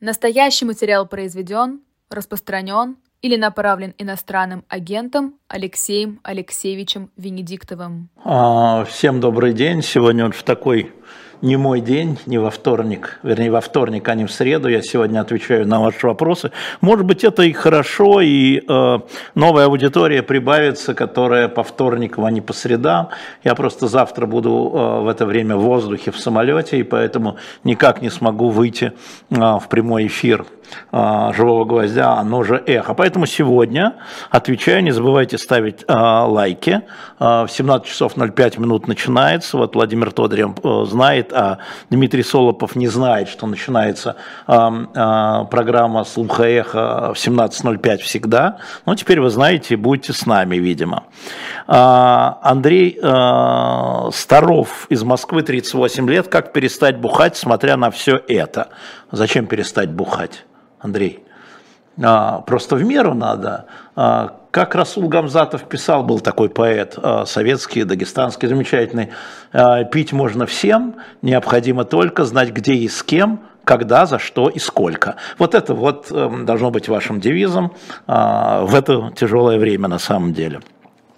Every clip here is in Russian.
Настоящий материал произведен, распространен или направлен иностранным агентом Алексеем Алексеевичем Венедиктовым. А, всем добрый день. Сегодня вот в такой не мой день, не во вторник, вернее, во вторник, а не в среду. Я сегодня отвечаю на ваши вопросы. Может быть, это и хорошо, и э, новая аудитория прибавится, которая по вторникам, а не по средам. Я просто завтра буду э, в это время в воздухе в самолете, и поэтому никак не смогу выйти э, в прямой эфир живого гвоздя, оно же эхо. Поэтому сегодня отвечаю, не забывайте ставить а, лайки. А, в 17 часов 05 минут начинается. Вот Владимир Тодорев э, знает, а Дмитрий Солопов не знает, что начинается программа «Слуха эхо» в 17.05 всегда. Но теперь вы знаете, будете с нами, видимо. Андрей Старов из Москвы, 38 лет. Как перестать бухать, смотря на все это? Зачем перестать бухать? Андрей. А, просто в меру надо. А, как Расул Гамзатов писал, был такой поэт а, советский, дагестанский, замечательный. А, пить можно всем, необходимо только знать, где и с кем, когда, за что и сколько. Вот это вот э, должно быть вашим девизом в это тяжелое время на самом деле.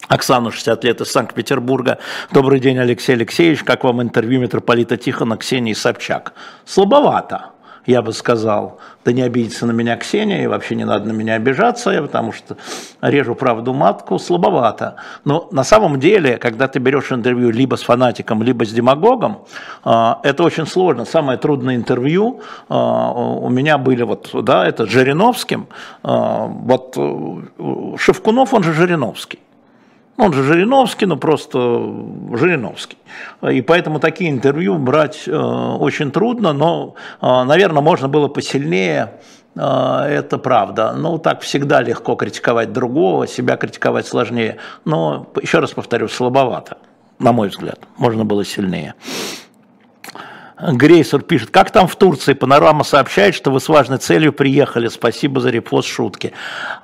Оксана, 60 лет, из Санкт-Петербурга. Добрый день, Алексей Алексеевич. Как вам интервью митрополита Тихона Ксении Собчак? Слабовато я бы сказал, да не обидится на меня Ксения, и вообще не надо на меня обижаться, потому что режу правду матку, слабовато. Но на самом деле, когда ты берешь интервью либо с фанатиком, либо с демагогом, а, это очень сложно. Самое трудное интервью а, у меня были вот, да, это с Жириновским. А, вот э, Шевкунов, он же Жириновский. Он же Жириновский, но просто Жириновский. И поэтому такие интервью брать э, очень трудно, но, э, наверное, можно было посильнее, э, это правда. Ну, так всегда легко критиковать другого, себя критиковать сложнее. Но, еще раз повторю, слабовато, на мой взгляд. Можно было сильнее. Грейсер пишет, как там в Турции? Панорама сообщает, что вы с важной целью приехали. Спасибо за репост шутки.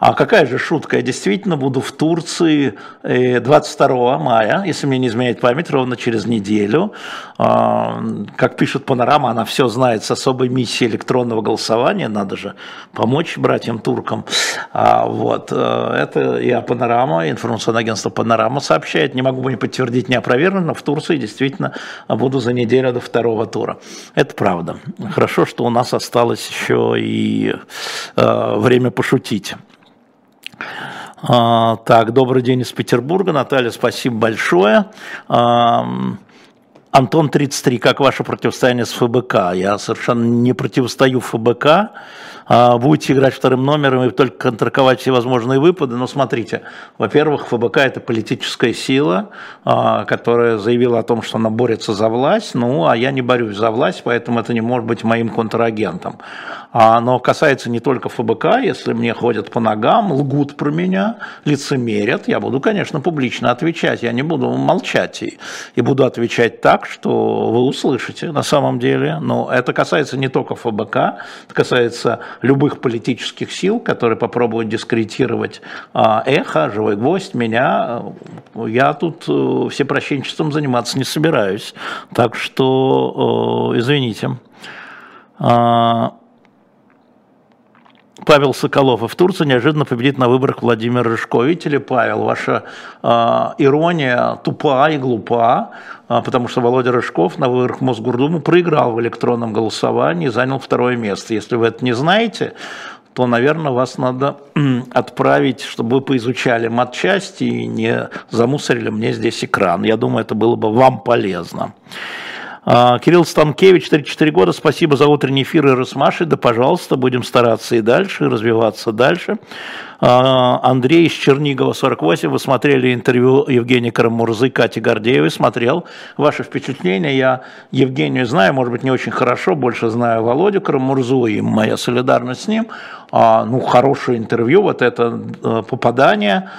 А какая же шутка? Я действительно буду в Турции 22 э, мая, если мне не изменяет память, ровно через неделю. А, как пишет Панорама, она все знает с особой миссией электронного голосования. Надо же помочь братьям туркам. А, вот. Э, это я Панорама, информационное агентство Панорама сообщает. Не могу не подтвердить, не опровергнуть, но в Турции действительно буду за неделю до второго тура разговора. Это правда. Хорошо, что у нас осталось еще и э, время пошутить. А, так, добрый день из Петербурга. Наталья, спасибо большое. А, Антон 33, как ваше противостояние с ФБК? Я совершенно не противостою ФБК. А, будете играть вторым номером и только контраковать все возможные выпады. Но смотрите, во-первых, ФБК это политическая сила, а, которая заявила о том, что она борется за власть. Ну, а я не борюсь за власть, поэтому это не может быть моим контрагентом. А, но касается не только ФБК, если мне ходят по ногам, лгут про меня, лицемерят, я буду, конечно, публично отвечать, я не буду молчать и, и буду отвечать так, что вы услышите на самом деле. Но это касается не только ФБК, это касается любых политических сил, которые попробуют дискредитировать а, эхо, живой гвоздь, меня. Я тут э, всепрощенчеством заниматься не собираюсь. Так что, извините. Павел Соколов, и в Турции неожиданно победит на выборах Владимир Рыжко. Видите ли, Павел, ваша э, ирония тупа и глупа, э, потому что Володя Рыжков на выборах Мосгордуму проиграл в электронном голосовании и занял второе место. Если вы это не знаете, то, наверное, вас надо отправить, чтобы вы поизучали матчасти и не замусорили мне здесь экран. Я думаю, это было бы вам полезно. А, Кирилл Станкевич, 34 года, спасибо за утренний эфир и Росмаши, да, пожалуйста, будем стараться и дальше, развиваться дальше. А, Андрей из Чернигова, 48, вы смотрели интервью Евгения Карамурзы, Кати Гордеевой, смотрел. Ваши впечатления, я Евгению знаю, может быть, не очень хорошо, больше знаю Володю Карамурзу и моя солидарность с ним, а, ну, хорошее интервью, вот это э, попадание,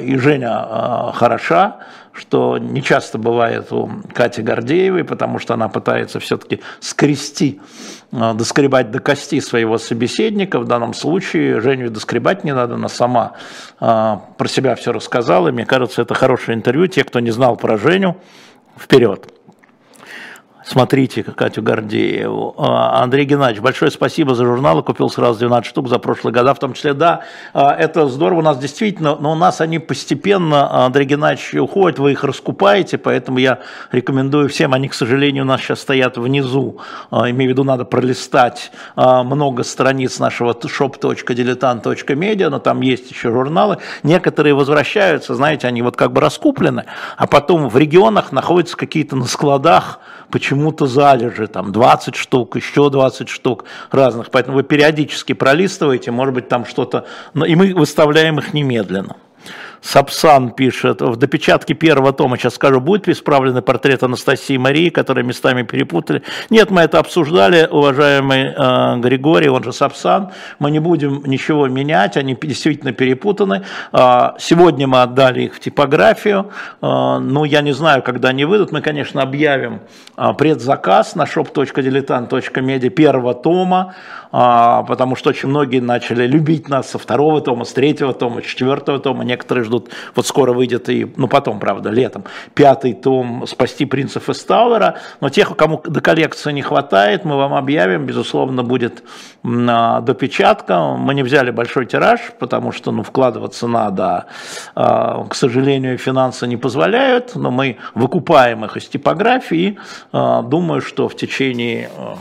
и Женя хороша, что не часто бывает у Кати Гордеевой, потому что она пытается все-таки скрести, э, доскребать до кости своего собеседника. В данном случае Женю доскребать не надо, она сама э, про себя все рассказала. Мне кажется, это хорошее интервью. Те, кто не знал про Женю, вперед. Смотрите, Катю Гордееву. А, Андрей Геннадьевич, большое спасибо за журналы. Купил сразу 12 штук за прошлые года. В том числе, да, а, это здорово. У нас действительно, но у нас они постепенно, Андрей Геннадьевич, уходят. Вы их раскупаете, поэтому я рекомендую всем. Они, к сожалению, у нас сейчас стоят внизу. А, имею в виду, надо пролистать много страниц нашего shop.diletant.media, но там есть еще журналы. Некоторые возвращаются, знаете, они вот как бы раскуплены, а потом в регионах находятся какие-то на складах, почему-то залежи, там 20 штук, еще 20 штук разных, поэтому вы периодически пролистываете, может быть там что-то, и мы выставляем их немедленно. Сапсан пишет, в допечатке первого тома, сейчас скажу, будет исправленный портрет Анастасии Марии, которые местами перепутали. Нет, мы это обсуждали, уважаемый э, Григорий, он же Сапсан, мы не будем ничего менять, они действительно перепутаны. Э, сегодня мы отдали их в типографию, э, ну, я не знаю, когда они выйдут, мы, конечно, объявим э, предзаказ на shop.diletant.media первого тома, э, потому что очень многие начали любить нас со второго тома, с третьего тома, с четвертого тома, некоторые ждут вот скоро выйдет и, ну потом, правда, летом, пятый том «Спасти принцев из Тауэра», но тех, кому до коллекции не хватает, мы вам объявим, безусловно, будет допечатка, мы не взяли большой тираж, потому что, ну, вкладываться надо, а, к сожалению, финансы не позволяют, но мы выкупаем их из типографии, а, думаю, что в течение а,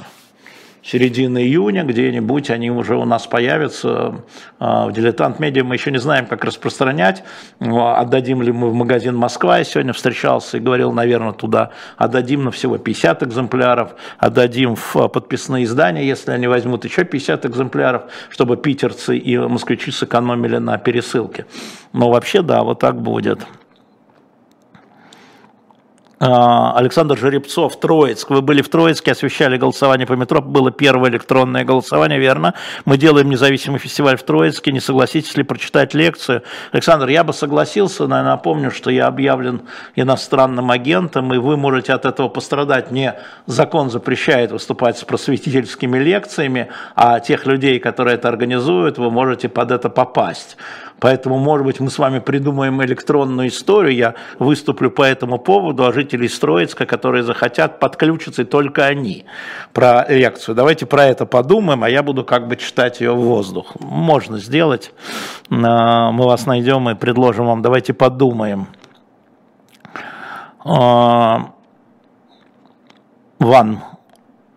середины июня где-нибудь они уже у нас появятся. А, в «Дилетант Медиа» мы еще не знаем, как распространять. Отдадим ли мы в магазин «Москва», я сегодня встречался и говорил, наверное, туда отдадим на всего 50 экземпляров, отдадим в подписные издания, если они возьмут еще 50 экземпляров, чтобы питерцы и москвичи сэкономили на пересылке. Но вообще, да, вот так будет. А, Александр Жеребцов, Троицк. Вы были в Троицке, освещали голосование по метро. Было первое электронное голосование, верно? Мы делаем независимый фестиваль в Троицке. Не согласитесь ли прочитать лекцию? Александр, я бы согласился, но я напомню, что я объявлен иностранным агентом, и вы можете от этого пострадать. Мне закон запрещает выступать с просветительскими лекциями, а тех людей, которые это организуют, вы можете под это попасть. Поэтому, может быть, мы с вами придумаем электронную историю, я выступлю по этому поводу, а жители Строицка, которые захотят, подключиться, и только они про реакцию. Давайте про это подумаем, а я буду как бы читать ее в воздух. Можно сделать. А, мы вас найдем и предложим вам. Давайте подумаем. А, Ван,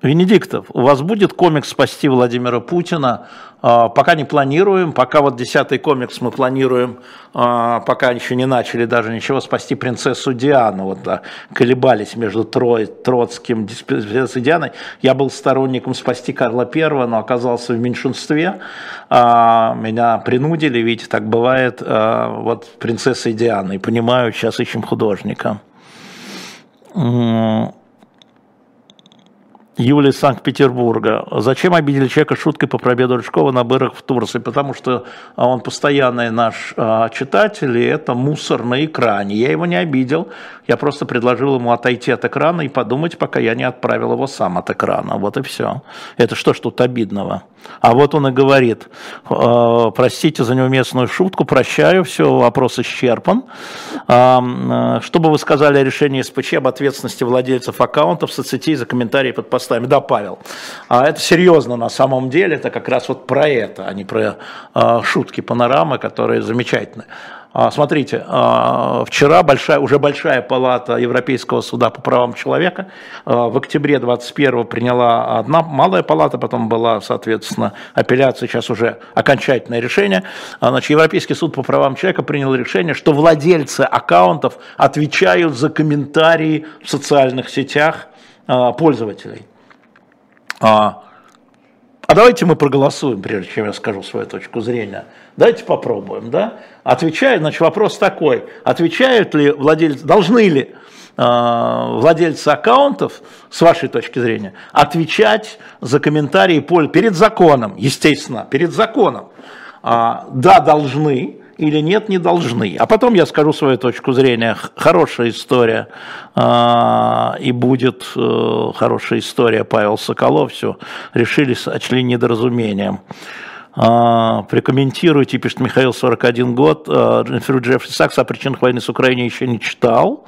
Венедиктов, у вас будет комикс «Спасти Владимира Путина»? А, пока не планируем, пока вот десятый комикс мы планируем, а, пока еще не начали даже ничего, «Спасти принцессу Диану». Вот да, колебались между Трой, Троцким и принцессой Дианой. Я был сторонником «Спасти Карла Первого», но оказался в меньшинстве. А, меня принудили, видите, так бывает, вот принцессой Дианой. Понимаю, сейчас ищем художника. Юлия из Санкт-Петербурга. Зачем обидели человека шуткой по пробеду Рыжкова на бырах в Турции? Потому что а, он постоянный наш а, читатель, и это мусор на экране. Я его не обидел, я просто предложил ему отойти от экрана и подумать, пока я не отправил его сам от экрана. Вот и все. Это что ж тут обидного? А вот он и говорит, «Э, простите за неуместную шутку, прощаю, все, вопрос исчерпан. Э, что бы вы сказали о решении СПЧ об ответственности владельцев аккаунтов соцсетей за комментарии под постами? Да, Павел, а это серьезно на самом деле, это как раз вот про это, а не про э, шутки панорамы, которые замечательны. А, смотрите, а, вчера большая, уже большая палата Европейского суда по правам человека а, в октябре 21 приняла одна малая палата, потом была, соответственно, апелляция, сейчас уже окончательное решение. Значит, Европейский суд по правам человека принял решение, что владельцы аккаунтов отвечают за комментарии в социальных сетях пользователей. А давайте мы проголосуем, прежде чем я скажу свою точку зрения. Давайте попробуем, да? Отвечает, значит, вопрос такой. Отвечают ли владельцы, должны ли э, владельцы аккаунтов, с вашей точки зрения, отвечать за комментарии перед законом, естественно, перед законом. А, да, должны, или нет, не должны. А потом я скажу свою точку зрения. Хорошая история, э, и будет э, хорошая история Павел Соколов. Все, решили, сочли недоразумением. Э, прокомментируйте, пишет Михаил, 41 год. Э, интервью Джеффри Сакс о причинах войны с Украиной еще не читал.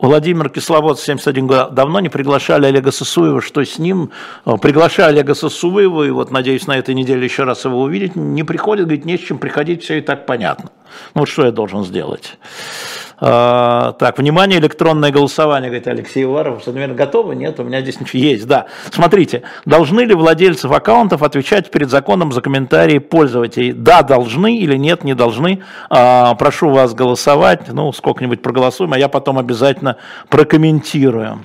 Владимир Кисловод, 71 год, давно не приглашали Олега Сосуева, что с ним? Э, приглашали Олега Сосуева, и вот, надеюсь, на этой неделе еще раз его увидеть. Не приходит, говорит, не с чем приходить, все и так понятно. Ну, вот что я должен сделать? А, так, внимание, электронное голосование, говорит Алексей Иваров. Что, наверное, готовы? Нет, у меня здесь ничего есть. Да, смотрите, должны ли владельцев аккаунтов отвечать перед законом за комментарии пользователей? Да, должны или нет, не должны. А, прошу вас голосовать, ну, сколько-нибудь проголосуем, а я потом обязательно прокомментирую.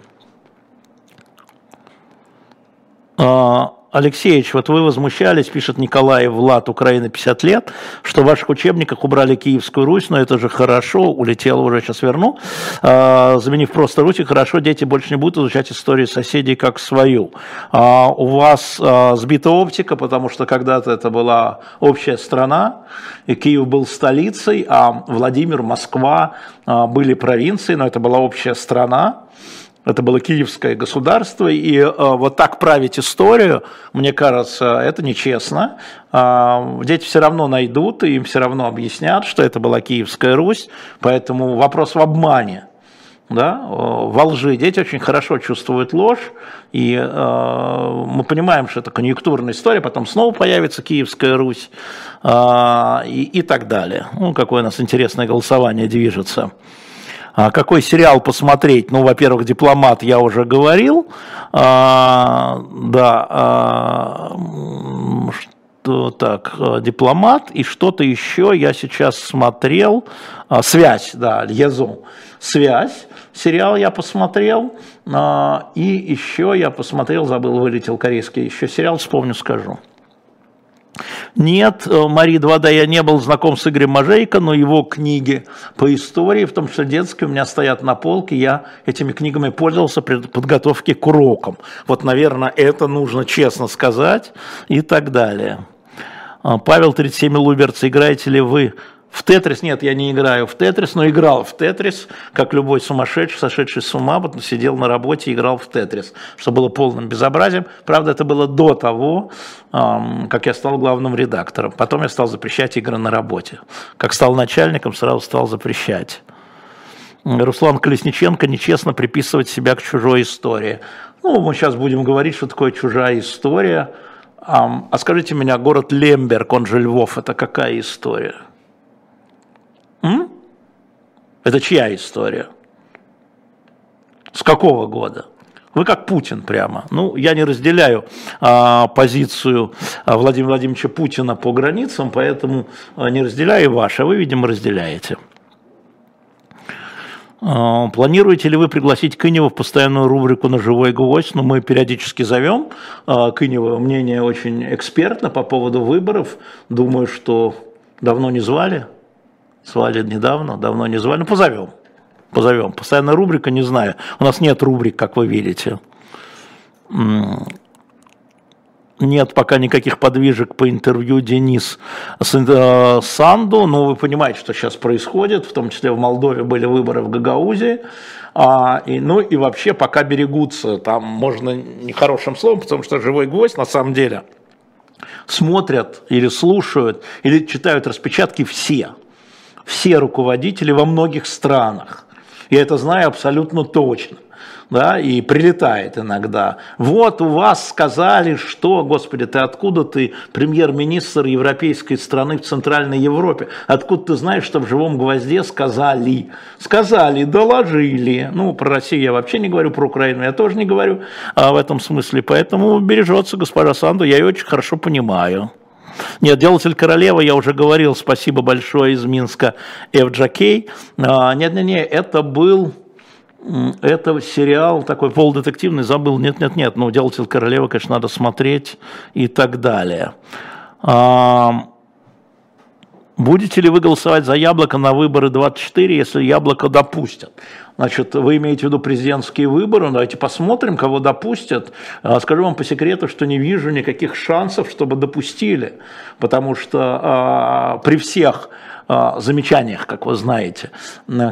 А, Алексеевич, вот вы возмущались, пишет Николай Влад, Украина 50 лет, что в ваших учебниках убрали Киевскую Русь, но это же хорошо, улетела уже, сейчас верну. А, заменив просто Русь, хорошо, дети больше не будут изучать историю соседей как свою. А, у вас а, сбита оптика, потому что когда-то это была общая страна, и Киев был столицей, а Владимир, Москва а, были провинции, но это была общая страна. Это было киевское государство, и э, вот так править историю, мне кажется, это нечестно. Э, дети все равно найдут, и им все равно объяснят, что это была Киевская Русь, поэтому вопрос в обмане. Да, во лжи дети очень хорошо чувствуют ложь, и э, мы понимаем, что это конъюнктурная история, потом снова появится Киевская Русь э, и, и так далее. Ну, какое у нас интересное голосование движется. А какой сериал посмотреть? Ну, во-первых, «Дипломат» я уже говорил. А, да, а, что так, «Дипломат» и что-то еще я сейчас смотрел. А, «Связь», да, «Льезон». «Связь». Сериал я посмотрел. А, и еще я посмотрел, забыл, вылетел корейский, еще сериал, вспомню, скажу. Нет, э, Мари Двада я не был знаком с Игорем Мажейко, но его книги по истории, в том числе детские, у меня стоят на полке. Я этими книгами пользовался при подготовке к урокам. Вот, наверное, это нужно честно сказать и так далее. А, Павел 37 Луберц, играете ли вы в Тетрис нет, я не играю в Тетрис, но играл в Тетрис, как любой сумасшедший, сошедший с ума, вот сидел на работе и играл в Тетрис, что было полным безобразием. Правда, это было до того, как я стал главным редактором. Потом я стал запрещать игры на работе. Как стал начальником, сразу стал запрещать. Руслан Колесниченко нечестно приписывать себя к чужой истории. Ну, мы сейчас будем говорить, что такое чужая история. А скажите меня, город Лемберг, он же Львов, это какая история? М? Это чья история? С какого года? Вы как Путин прямо. Ну, я не разделяю а, позицию а, Владимира Владимировича Путина по границам, поэтому а, не разделяю ваши, а вы, видимо, разделяете. А, планируете ли вы пригласить Кынева в постоянную рубрику на живой гвоздь? Ну, мы периодически зовем Кынева. Мнение очень экспертно по поводу выборов. Думаю, что давно не звали. Звали недавно, давно не звали. Ну, позовем. Позовем. Постоянная рубрика, не знаю. У нас нет рубрик, как вы видите. Нет пока никаких подвижек по интервью Денис э, Санду, но вы понимаете, что сейчас происходит, в том числе в Молдове были выборы в Гагаузе, а, и, ну и вообще пока берегутся, там можно нехорошим словом, потому что живой гвоздь на самом деле смотрят или слушают, или читают распечатки все – все руководители во многих странах. Я это знаю абсолютно точно. Да, и прилетает иногда. Вот у вас сказали, что, господи, ты откуда ты премьер-министр европейской страны в Центральной Европе? Откуда ты знаешь, что в живом гвозде сказали? Сказали, доложили. Ну, про Россию я вообще не говорю, про Украину я тоже не говорю а в этом смысле. Поэтому бережется госпожа Санду, я ее очень хорошо понимаю. Нет, «Делатель королевы», я уже говорил, спасибо большое из Минска, FJK. А, нет-нет-нет, это был... Это сериал такой полудетективный, забыл, нет-нет-нет, но «Делатель королевы», конечно, надо смотреть и так далее. А, будете ли вы голосовать за яблоко на выборы 24, если яблоко допустят? Значит, вы имеете в виду президентские выборы, давайте посмотрим, кого допустят. А, скажу вам по секрету, что не вижу никаких шансов, чтобы допустили, потому что а, при всех замечаниях, как вы знаете,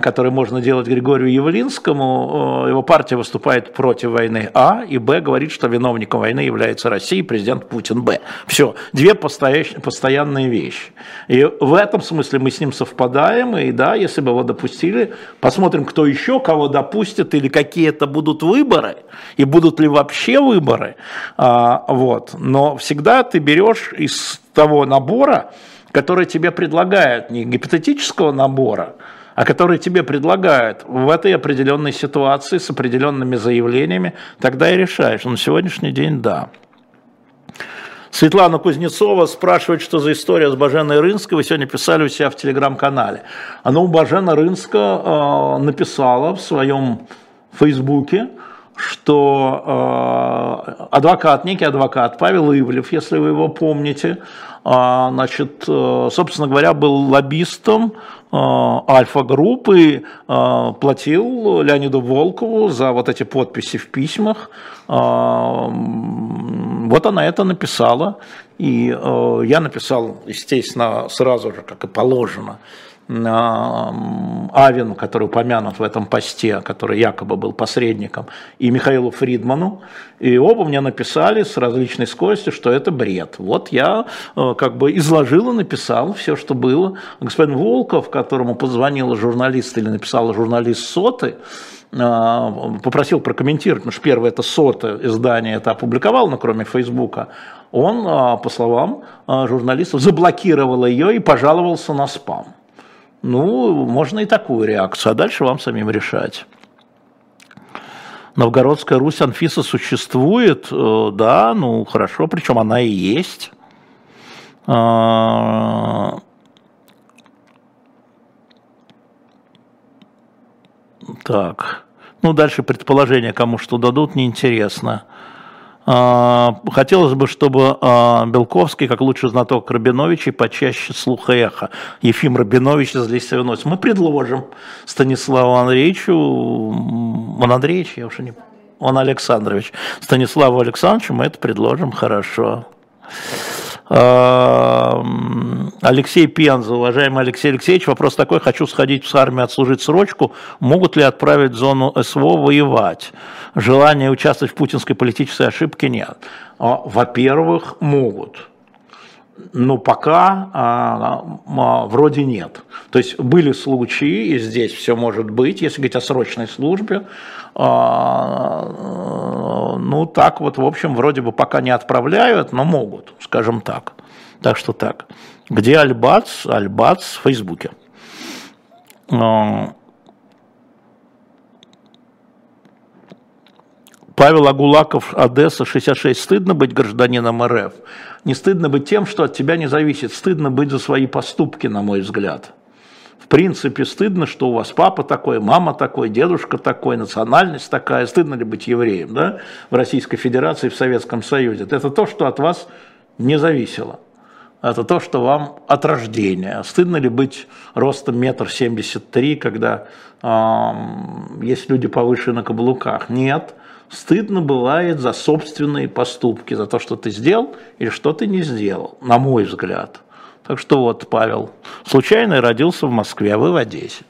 которые можно делать Григорию Явлинскому, его партия выступает против войны А, и Б говорит, что виновником войны является Россия и президент Путин Б. Все, две постоянные вещи. И в этом смысле мы с ним совпадаем, и да, если бы его допустили, посмотрим, кто еще кого допустит, или какие это будут выборы, и будут ли вообще выборы. А, вот. Но всегда ты берешь из того набора, который тебе предлагают, не гипотетического набора, а который тебе предлагают в этой определенной ситуации с определенными заявлениями, тогда и решаешь. На сегодняшний день да. Светлана Кузнецова спрашивает, что за история с Баженой Рынской. Вы сегодня писали у себя в телеграм-канале. А ну, Бажена Рынска э, написала в своем фейсбуке, что э, адвокат, некий адвокат Павел Ивлев, если вы его помните, значит, э, собственно говоря, был лоббистом э, Альфа-группы, э, платил Леониду Волкову за вот эти подписи в письмах. Э, вот она это написала, и я написал, естественно, сразу же, как и положено, Авину, который упомянут в этом посте, который якобы был посредником, и Михаилу Фридману, и оба мне написали с различной скоростью, что это бред. Вот я э, как бы изложил и написал все, что было. Господин Волков, которому позвонила журналист или написала журналист Соты, э, попросил прокомментировать, потому что первое это Сота издание это опубликовал, но кроме Фейсбука, он, э, по словам журналистов, заблокировал ее и пожаловался на спам. Ну, можно и такую реакцию, а дальше вам самим решать. Новгородская Русь Анфиса существует, э, да, ну хорошо, причем она и есть. А, так, ну дальше предположение, кому что дадут, неинтересно. А, хотелось бы, чтобы а, Белковский, как лучший знаток Рабиновичей, почаще слуха эхо. Ефим Рабинович из Лисовинос. Мы предложим Станиславу Андреевичу, он Андреевич, я уже не он Александрович. Станиславу Александровичу мы это предложим, хорошо. Алексей Пенза, уважаемый Алексей Алексеевич, вопрос такой, хочу сходить в армию, отслужить срочку, могут ли отправить в зону СВО воевать? Желания участвовать в путинской политической ошибке нет. А, во-первых, могут но пока а, а, вроде нет. То есть были случаи, и здесь все может быть, если говорить о срочной службе, а, ну так вот, в общем, вроде бы пока не отправляют, но могут, скажем так. Так что так. Где Альбац? Альбац в Фейсбуке. А, Павел Агулаков, Одесса, 66. Стыдно быть гражданином РФ? Не стыдно быть тем, что от тебя не зависит. Стыдно быть за свои поступки, на мой взгляд. В принципе, стыдно, что у вас папа такой, мама такой, дедушка такой, национальность такая. Стыдно ли быть евреем да? в Российской Федерации, в Советском Союзе? Это то, что от вас не зависело. Это то, что вам от рождения. Стыдно ли быть ростом метр семьдесят три, когда э, есть люди повыше на каблуках? Нет стыдно бывает за собственные поступки, за то, что ты сделал или что ты не сделал, на мой взгляд. Так что вот, Павел, случайно родился в Москве, а вы в Одессе.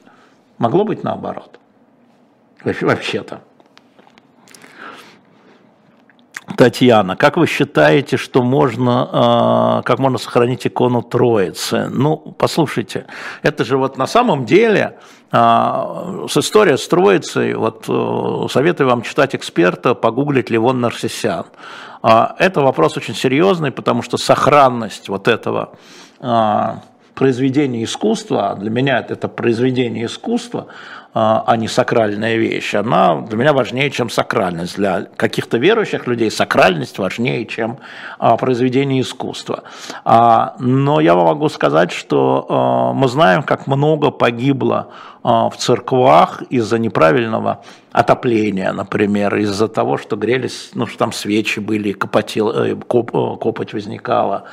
Могло быть наоборот. Вообще-то. Татьяна, как вы считаете, что можно, а, как можно сохранить икону Троицы? Ну, послушайте, это же вот на самом деле с историей с Троицей, вот э, советую вам читать эксперта, погуглить Левон Нарсисян. А, это вопрос очень серьезный, потому что сохранность вот этого произведения искусства, для меня это произведение искусства, а, а не сакральная вещь, она для меня важнее, чем сакральность. Для каких-то верующих людей сакральность важнее, чем а, произведение искусства. А, но я могу сказать, что мы знаем, как много погибло в церквах из-за неправильного отопления, например, из-за того, что грелись, ну, что там свечи были, копотел, э, коп, э, копоть возникала.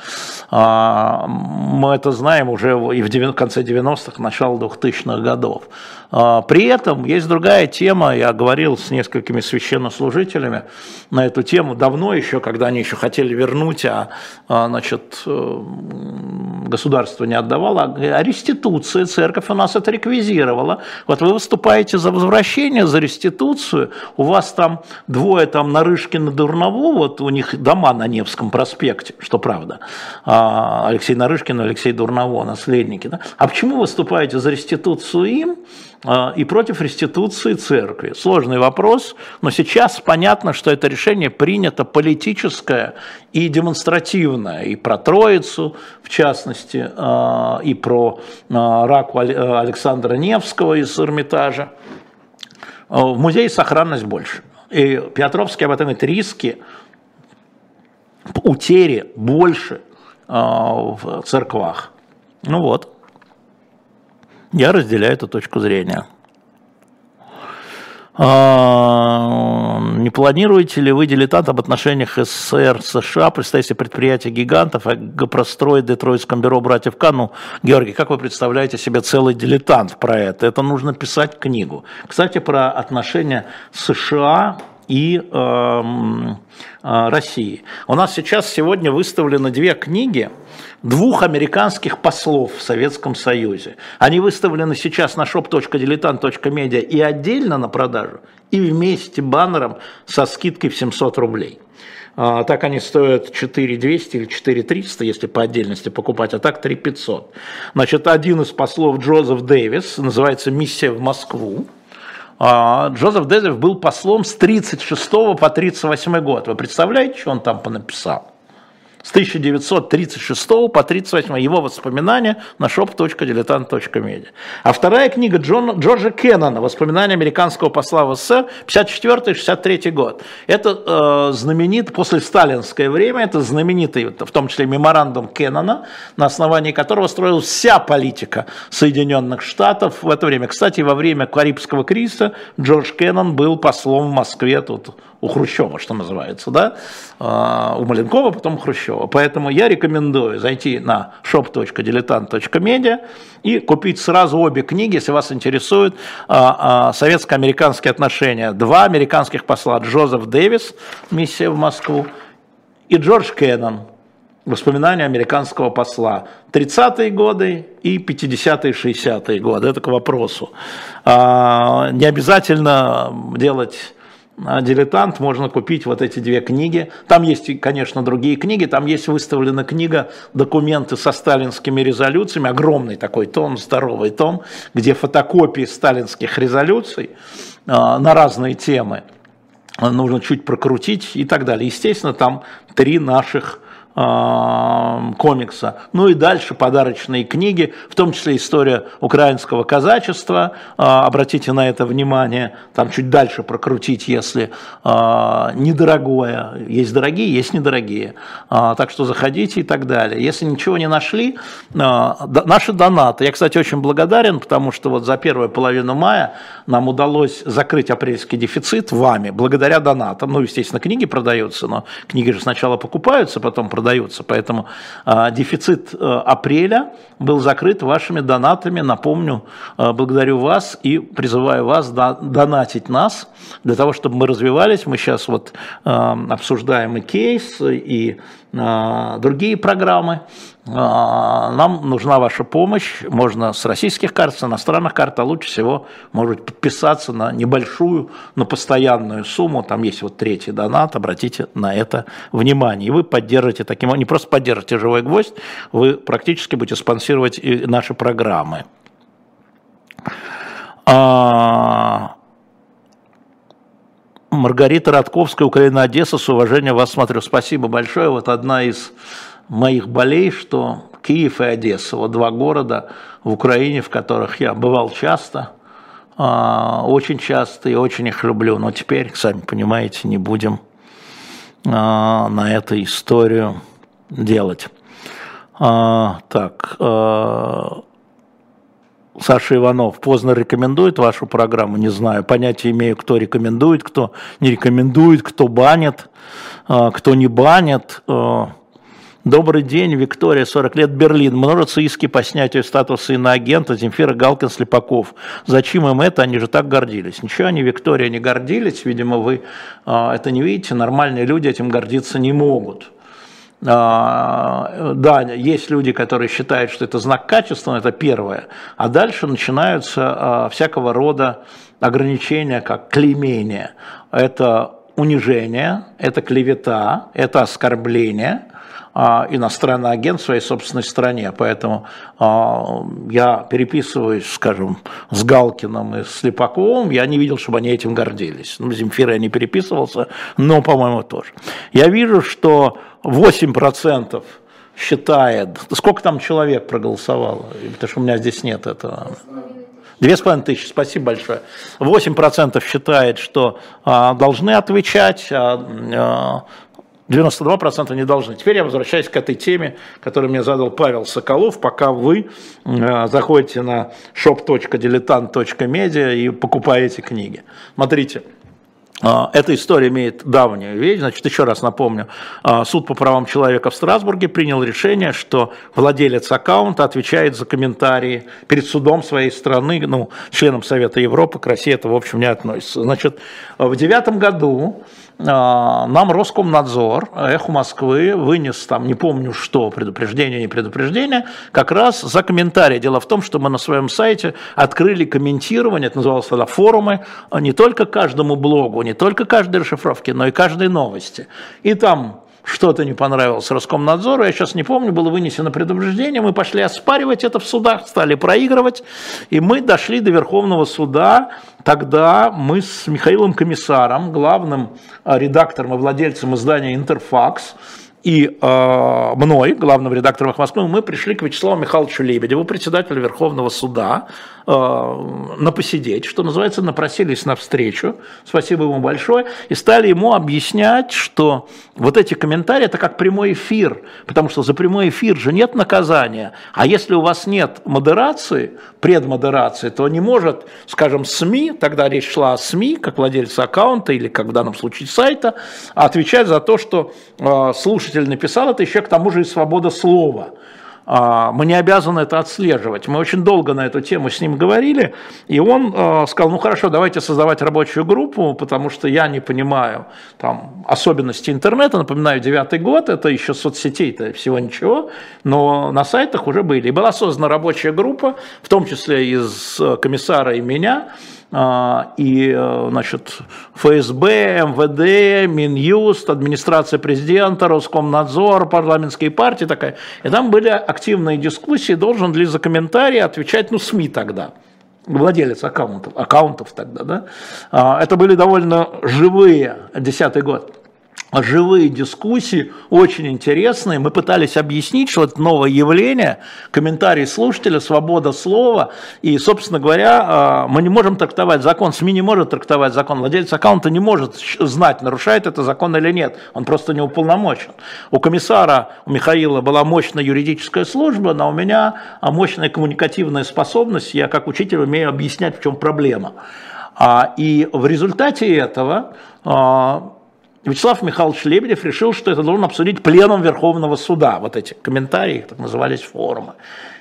Мы это знаем уже и в конце 90-х, начало 2000-х годов. При этом есть другая тема, я говорил с несколькими священнослужителями на эту тему давно еще, когда они еще хотели вернуть, а, а значит, э, государство не отдавало, а реституция, церковь у нас это реквизировала. Вот вы выступаете за возвращение, за реституцию, у вас там двое там Нарышкина, Дурново, вот у них дома на Невском проспекте, что правда, а, Алексей Нарышкин, Алексей Дурново, наследники. Да? А почему выступаете за реституцию им, и против реституции церкви. Сложный вопрос, но сейчас понятно, что это решение принято политическое и демонстративное. И про Троицу, в частности, а, и про а, раку Александра Невского из Эрмитажа. В музее сохранность больше. И Петровский об этом говорит, риски утери больше в церквах. Ну вот. Я разделяю эту точку зрения. А, не планируете ли вы дилетант об отношениях СССР, США, представителей предприятия гигантов, а Гопрострой, Детройтском бюро братьев К? Ну, Георгий, как вы представляете себе целый дилетант про это? Это нужно писать книгу. Кстати, про отношения США и э, э, России. У нас сейчас сегодня выставлены две книги двух американских послов в Советском Союзе. Они выставлены сейчас на shop.diletant.media и отдельно на продажу, и вместе баннером со скидкой в 700 рублей. А, так они стоят 4200 или 4300, если по отдельности покупать, а так 3500. Значит, один из послов Джозеф Дэвис, называется «Миссия в Москву». А, Джозеф Дэвис был послом с 36 по 38 год. Вы представляете, что он там понаписал? С 1936 по 1938, его воспоминания на shop.diletant.media. А вторая книга Джон, Джорджа Кеннона «Воспоминания американского посла в СССР» 54-63 год. Это э, знаменит, после сталинское время, это знаменитый, в том числе меморандум Кеннона, на основании которого строилась вся политика Соединенных Штатов в это время. Кстати, во время Карибского кризиса Джордж Кеннон был послом в Москве, тут у Хрущева, что называется, да, а, у Маленкова, потом у Хрущева. Поэтому я рекомендую зайти на shop.diletant.media и купить сразу обе книги, если вас интересуют а, а, советско-американские отношения. Два американских посла, Джозеф Дэвис, «Миссия в Москву», и Джордж Кеннон, воспоминания американского посла. 30-е годы и 50-е, 60-е годы. Это к вопросу. Не обязательно делать дилетант, можно купить вот эти две книги. Там есть, конечно, другие книги. Там есть выставлена книга «Документы со сталинскими резолюциями», огромный такой том, здоровый том, где фотокопии сталинских резолюций а, на разные темы нужно чуть прокрутить и так далее. Естественно, там три наших комикса. Ну и дальше подарочные книги, в том числе история украинского казачества. А, обратите на это внимание, там чуть дальше прокрутить, если а, недорогое. Есть дорогие, есть недорогие. А, так что заходите и так далее. Если ничего не нашли, наши донаты. Я, кстати, очень благодарен, потому что вот за первую половину мая нам удалось закрыть апрельский дефицит вами, благодаря донатам. Ну, естественно, книги продаются, но книги же сначала покупаются, потом продаются продаются. Поэтому э, дефицит э, апреля был закрыт вашими донатами. Напомню, э, благодарю вас и призываю вас до, донатить нас для того, чтобы мы развивались. Мы сейчас вот э, обсуждаем и кейс, и э, другие программы. А, нам нужна ваша помощь. Можно с российских карт, с иностранных карт, а лучше всего, может подписаться на небольшую, но постоянную сумму. Там есть вот третий донат, обратите на это внимание. И вы поддержите таким не просто поддержите «Живой гвоздь», вы практически будете спонсировать и наши программы. А... Маргарита Радковская, Украина, Одесса, с уважением вас смотрю. Спасибо большое. Вот одна из моих болей, что Киев и Одесса, вот два города в Украине, в которых я бывал часто, а, очень часто и очень их люблю. Но теперь, сами понимаете, не будем а, на эту историю делать. А, так, Саша Иванов поздно рекомендует вашу программу, не знаю, понятия имею, кто рекомендует, кто не рекомендует, кто банит, кто не банит. Добрый день, Виктория, 40 лет, Берлин. Множатся иски по снятию статуса иноагента Земфира Галкин Слепаков. Зачем им это? Они же так гордились. Ничего они, Виктория, не гордились. Видимо, вы а, это не видите. Нормальные люди этим гордиться не могут. А, да, есть люди, которые считают, что это знак качества, это первое. А дальше начинаются а, всякого рода ограничения, как клеймение. Это унижение, это клевета, это оскорбление – иностранный агент в своей собственной стране. Поэтому а, я переписываюсь, скажем, с Галкиным и Слепаковым, я не видел, чтобы они этим гордились. Ну, Земфира я не переписывался, но, по-моему, тоже. Я вижу, что 8% считает, сколько там человек проголосовало, потому что у меня здесь нет этого. Две с половиной тысячи, спасибо большое. 8% считает, что а, должны отвечать, а, а 92% не должны. Теперь я возвращаюсь к этой теме, которую мне задал Павел Соколов, пока вы э, заходите на shop.diletant.media и покупаете книги. Смотрите, э, эта история имеет давнюю вещь. Значит, еще раз напомню, э, суд по правам человека в Страсбурге принял решение, что владелец аккаунта отвечает за комментарии перед судом своей страны, ну, членом Совета Европы, к России это, в общем, не относится. Значит, в девятом году а, нам Роскомнадзор, Эхо Москвы вынес там, не помню что, предупреждение, не предупреждение, как раз за комментарий. Дело в том, что мы на своем сайте открыли комментирование, это называлось тогда форумы, не только каждому блогу, не только каждой расшифровке, но и каждой новости. И там что-то не понравилось Роскомнадзору, я сейчас не помню, было вынесено предупреждение, мы пошли оспаривать это в судах, стали проигрывать, и мы дошли до Верховного суда, тогда мы с Михаилом Комиссаром, главным а, редактором и владельцем издания «Интерфакс», и э, мной, главным редактором «Эхо Москвы», мы пришли к Вячеславу Михайловичу Лебедеву, председателю Верховного суда, э, на посидеть, что называется, напросились на встречу, спасибо ему большое, и стали ему объяснять, что вот эти комментарии – это как прямой эфир, потому что за прямой эфир же нет наказания, а если у вас нет модерации, предмодерации, то не может, скажем, СМИ, тогда речь шла о СМИ, как владельцы аккаунта или, как в данном случае, сайта, отвечать за то, что э, слушатель слушатель написал, это еще к тому же и свобода слова. А, мы не обязаны это отслеживать. Мы очень долго на эту тему с ним говорили, и он а, сказал, ну хорошо, давайте создавать рабочую группу, потому что я не понимаю там, особенности интернета. Напоминаю, девятый год, это еще соцсетей-то всего ничего, но на сайтах уже были. И была создана рабочая группа, в том числе из комиссара и меня, и, э, значит, ФСБ, МВД, Минюст, администрация президента, Роскомнадзор, парламентские партии такая. И там были активные дискуссии, должен ли за комментарии отвечать, ну, СМИ тогда. Владелец аккаунтов, аккаунтов тогда, да, а, это были довольно живые, десятый год, живые дискуссии, очень интересные. Мы пытались объяснить, что это новое явление, комментарий слушателя, свобода слова. И, собственно говоря, а, мы не можем трактовать закон, СМИ не может трактовать закон, владелец аккаунта не может знать, нарушает это закон или нет. Он просто не уполномочен. У комиссара, у Михаила была мощная юридическая служба, но у меня мощная коммуникативная способность. Я как учитель умею объяснять, в чем проблема. А, и в результате этого а, Вячеслав Михайлович Лебедев решил, что это должен обсудить пленум Верховного суда, вот эти комментарии, так назывались форумы,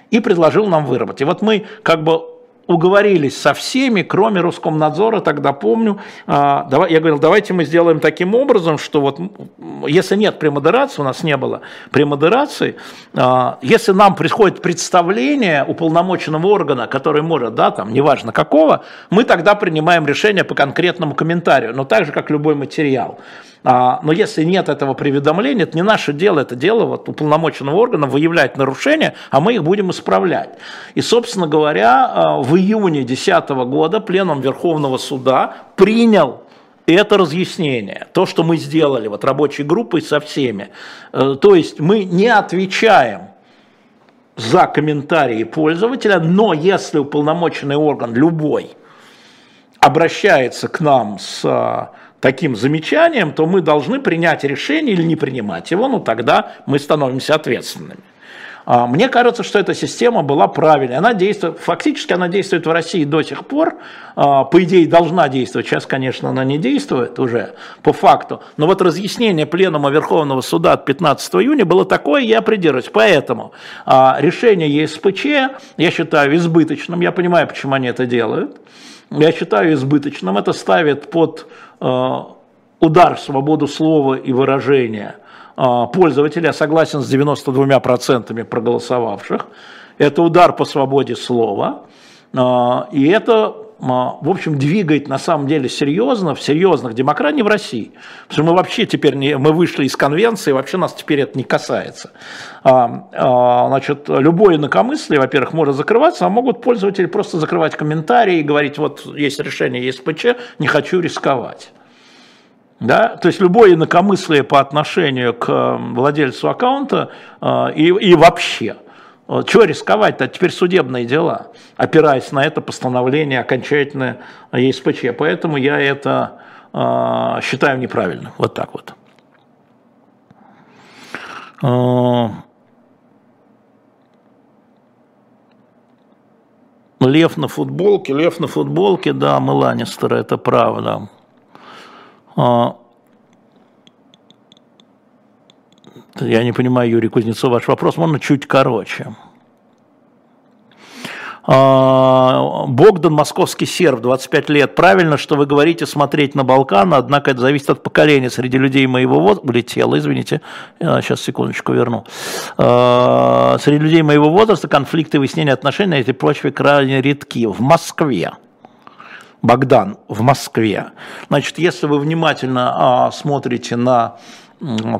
и предложил нам выработать. И вот мы как бы уговорились со всеми, кроме Роскомнадзора, тогда помню, а, я говорил, давайте мы сделаем таким образом, что вот если нет премодерации, у нас не было премодерации, а, если нам приходит представление уполномоченного органа, который может, да, там, неважно какого, мы тогда принимаем решение по конкретному комментарию, но так же, как любой материал. А, но если нет этого предуведомления, это не наше дело, это дело вот уполномоченного органа выявлять нарушения, а мы их будем исправлять. И, собственно говоря, а, в июне 2010 года пленум Верховного суда принял это разъяснение, то, что мы сделали вот рабочей группой со всеми. Э, то есть мы не отвечаем за комментарии пользователя, но если уполномоченный орган любой обращается к нам с а, таким замечанием, то мы должны принять решение или не принимать его, ну тогда мы становимся ответственными. А, мне кажется, что эта система была правильной. Она действует, фактически она действует в России до сих пор. А, по идее, должна действовать. Сейчас, конечно, она не действует уже по факту. Но вот разъяснение Пленума Верховного Суда от 15 июня было такое, я придерживаюсь. Поэтому а, решение ЕСПЧ я считаю избыточным. Я понимаю, почему они это делают. Я считаю избыточным. Это ставит под удар в свободу слова и выражения а, пользователей, я согласен с 92% проголосовавших, это удар по свободе слова, а, и это в общем, двигает на самом деле серьезно, в серьезных демократиях, не в России. Потому что мы вообще теперь, не, мы вышли из конвенции, вообще нас теперь это не касается. Значит, любое инакомыслие, во-первых, может закрываться, а могут пользователи просто закрывать комментарии и говорить, вот есть решение ЕСПЧ, не хочу рисковать. Да? То есть любое инакомыслие по отношению к э, владельцу аккаунта э, и, и вообще. Чего рисковать-то? Теперь судебные дела, опираясь на это постановление окончательное ЕСПЧ. Поэтому я это э, считаю неправильным. Вот так вот. Лев на футболке, лев на футболке, да, мы это правда. А, я не понимаю, Юрий Кузнецов, ваш вопрос, можно чуть короче. А, Богдан, московский серв, 25 лет. Правильно, что вы говорите смотреть на Балкан, однако это зависит от поколения. Среди людей моего возраста, улетело, извините, я сейчас секундочку верну. А, среди людей моего возраста конфликты выяснения отношений на этой почве крайне редки. В Москве Богдан в Москве. Значит, если вы внимательно а, смотрите на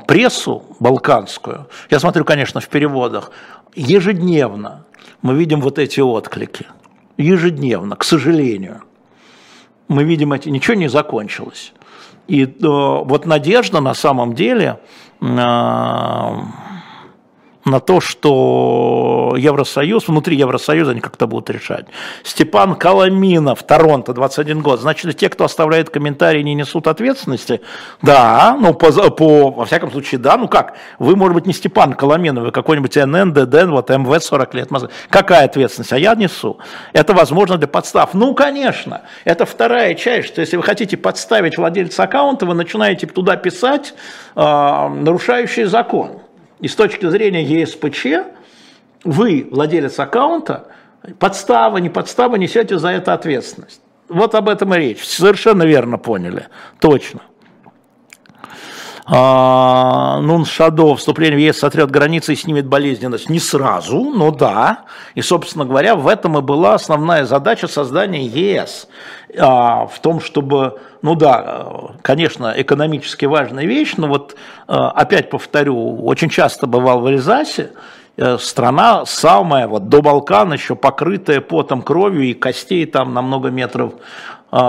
прессу балканскую, я смотрю, конечно, в переводах, ежедневно мы видим вот эти отклики. Ежедневно, к сожалению. Мы видим эти, ничего не закончилось. И э, вот надежда на самом деле э, на то, что Евросоюз, внутри Евросоюза они как-то будут решать. Степан Коломинов, Торонто, 21 год. Значит, те, кто оставляет комментарии, не несут ответственности? Да, ну, по, по, во всяком случае, да. Ну как, вы, может быть, не Степан Коломинов, вы какой-нибудь НН, ДДН, вот МВ 40 лет. Какая ответственность? А я несу. Это возможно для подстав. Ну, конечно, это вторая часть, что если вы хотите подставить владельца аккаунта, вы начинаете туда писать э, нарушающий закон. И с точки зрения ЕСПЧ, вы, владелец аккаунта, подстава, не подстава, несете за это ответственность. Вот об этом и речь. Совершенно верно поняли. Точно. А, Нун Шадо, вступление в ЕС сотрет границы и снимет болезненность. Не сразу, но да. И, собственно говоря, в этом и была основная задача создания ЕС. А, в том, чтобы, ну да, конечно, экономически важная вещь, но вот а, опять повторю, очень часто бывал в Эльзасе, э, страна самая, вот до Балкана еще покрытая потом, кровью и костей там на много метров,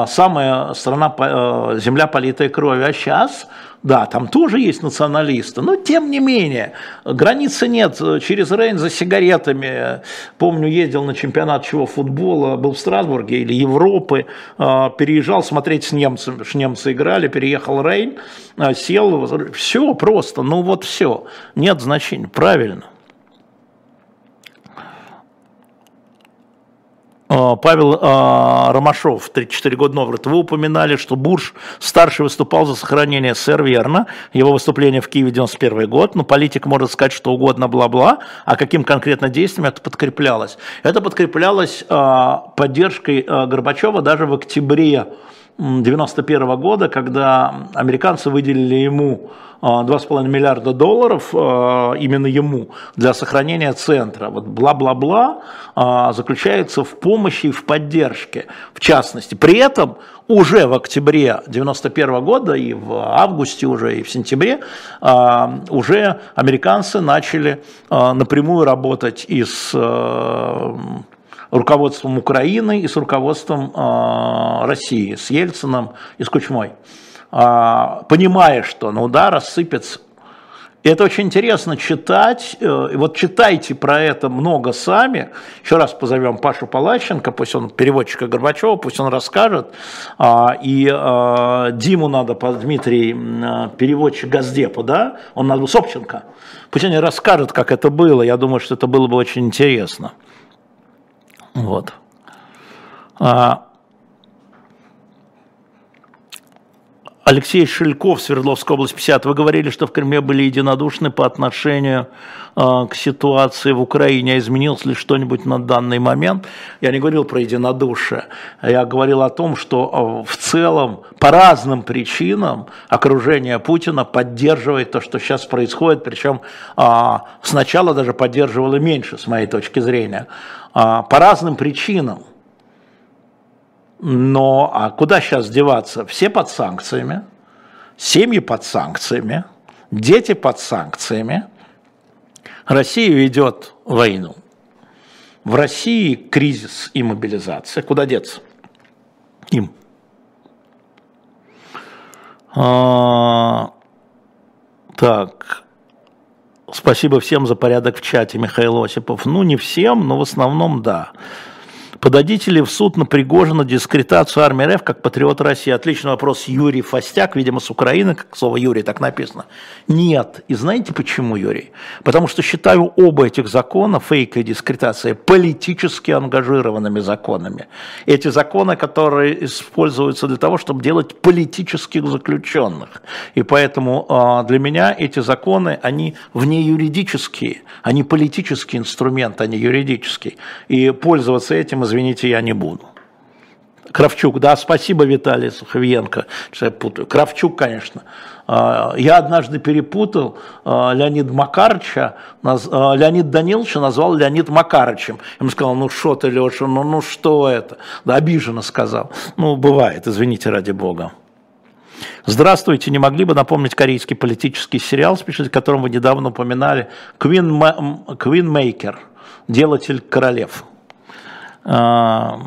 самая страна, э, земля политая кровью, а сейчас да, там тоже есть националисты, но тем не менее, границы нет. Через Рейн за сигаретами, помню, ездил на чемпионат чего? Футбола, был в Страсбурге или Европы, а, переезжал смотреть с немцами, немцы играли, переехал Рейн, а, сел, все просто, ну вот все, нет значения, правильно. Павел а, Ромашов, 34 года Новгород, вы упоминали, что Бурж старший выступал за сохранение СССР, верно? Его выступление в Киеве 91 год, но политик может сказать что угодно, бла-бла, а каким конкретно действием это подкреплялось? Это подкреплялось а, поддержкой Горбачева даже в октябре 91 года, когда американцы выделили ему 2,5 а, миллиарда долларов а, именно ему для сохранения центра. Вот бла-бла-бла а, заключается в помощи и в поддержке, в частности. При этом уже в октябре 91 года и в августе уже и в сентябре уже американцы начали напрямую работать и с руководством Украины и с руководством России, с Ельцином и с Кучмой. А, понимая, что на удар рассыпется И это очень интересно читать. Э, вот читайте про это много сами. Еще раз позовем Пашу Палащенко, пусть он переводчика Горбачева, пусть он расскажет. А, и а, Диму надо, Дмитрий, переводчик Газдепа, да? Он надо, Собченко. Пусть они расскажут, как это было. Я думаю, что это было бы очень интересно. Вот. А, Алексей Шельков, Свердловская область, 50. Вы говорили, что в Кремле были единодушны по отношению э, к ситуации в Украине. А изменилось ли что-нибудь на данный момент? Я не говорил про единодушие. Я говорил о том, что э, в целом по разным причинам окружение Путина поддерживает то, что сейчас происходит. Причем э, сначала даже поддерживало меньше, с моей точки зрения. Э, по разным причинам. Но а куда сейчас деваться? Все под санкциями, семьи под санкциями, дети под санкциями. Россия ведет войну. В России кризис и мобилизация. Куда деться? Им. А, так. Спасибо всем за порядок в чате, Михаил Осипов. Ну, не всем, но в основном да. Подадите ли в суд на Пригожина дискретацию армии РФ как патриот России? Отличный вопрос Юрий Фастяк, видимо, с Украины, как слово Юрий так написано. Нет. И знаете почему, Юрий? Потому что считаю оба этих закона, фейк и дискретация, политически ангажированными законами. Эти законы, которые используются для того, чтобы делать политических заключенных. И поэтому а, для меня эти законы, они вне юридические, они политический инструмент, а не юридический. И пользоваться этим извините, я не буду. Кравчук, да, спасибо, Виталий Суховенко, что я путаю. Кравчук, конечно. А, я однажды перепутал а, Леонид Макарыча, а, Леонид Даниловича назвал Леонид Макарычем. Ему сказал, ну что ты, Леша, ну, ну что это? Да, обиженно сказал. Ну, бывает, извините, ради бога. Здравствуйте, не могли бы напомнить корейский политический сериал, в котором вы недавно упоминали, Квин Делатель королев. А,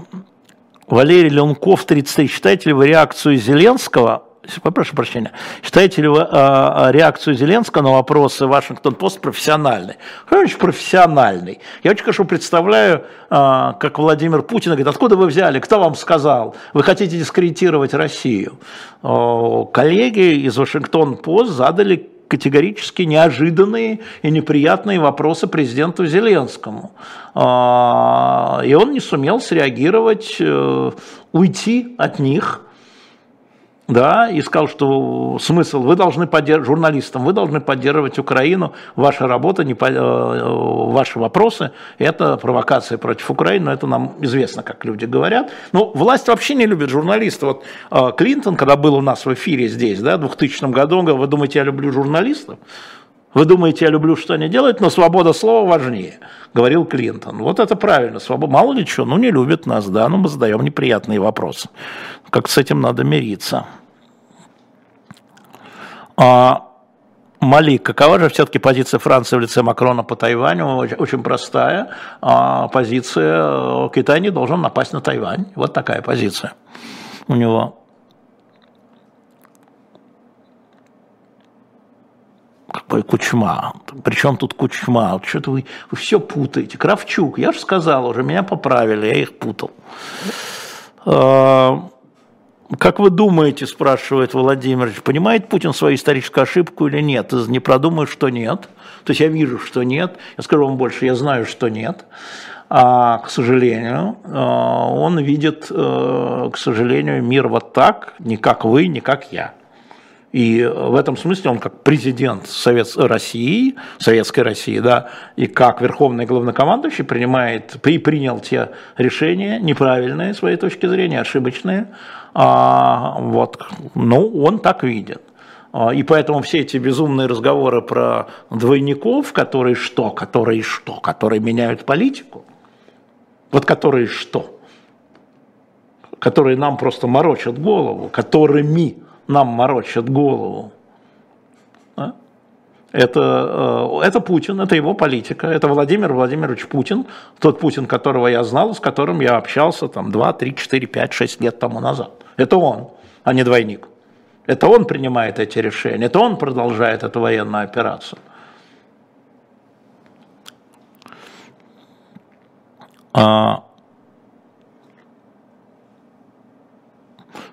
Валерий Ленков, 33. Считаете ли вы реакцию Зеленского, прошу прощения, считаете ли вы э, реакцию Зеленского на вопросы Вашингтон-Пост профессиональной? Очень профессиональный. Я очень хорошо представляю, как Владимир Путин говорит, откуда вы взяли, кто вам сказал, вы хотите дискредитировать Россию. Коллеги из Вашингтон-Пост задали категорически неожиданные и неприятные вопросы президенту Зеленскому. А, и он не сумел среагировать, э, уйти от них – да, и сказал, что смысл, вы должны поддерживать, журналистам, вы должны поддерживать Украину, ваша работа, не, э, ваши вопросы, это провокация против Украины, это нам известно, как люди говорят. Но власть вообще не любит журналистов. Вот э, Клинтон, когда был у нас в эфире здесь, да, в 2000 году, он говорил, вы думаете, я люблю журналистов? Вы думаете, я люблю, что они делают, но свобода слова важнее, говорил Клинтон. Вот это правильно, свобода. Мало ли что, ну не любят нас, да, но мы задаем неприятные вопросы. Как с этим надо мириться. А, Мали, какова же все-таки позиция Франции в лице Макрона по Тайваню? Очень простая а, позиция. Китай не должен напасть на Тайвань. Вот такая позиция у него. Какой Кучма. Причем тут Кучма? Что-то вы, вы все путаете. Кравчук, я же сказал уже, меня поправили, я их путал. А, как вы думаете, спрашивает Владимир, понимает Путин свою историческую ошибку или нет? Не продумаю, что нет. То есть я вижу, что нет. Я скажу вам больше, я знаю, что нет. А, к сожалению, а, он видит, э, к сожалению, мир вот так, не как вы, не как я. И в этом смысле он как президент Совет... России, Советской России, да, и как верховный главнокомандующий принимает, при, принял те решения неправильные с своей точки зрения, ошибочные, а, вот, ну, он так видит. А, и поэтому все эти безумные разговоры про двойников, которые что, которые что, которые меняют политику, вот которые что, которые нам просто морочат голову, которыми нам морочат голову. А? Это, э, это Путин, это его политика, это Владимир Владимирович Путин, тот Путин, которого я знал, с которым я общался там 2, 3, 4, 5, 6 лет тому назад. Это он, а не двойник. Это он принимает эти решения, это он продолжает эту военную операцию. А,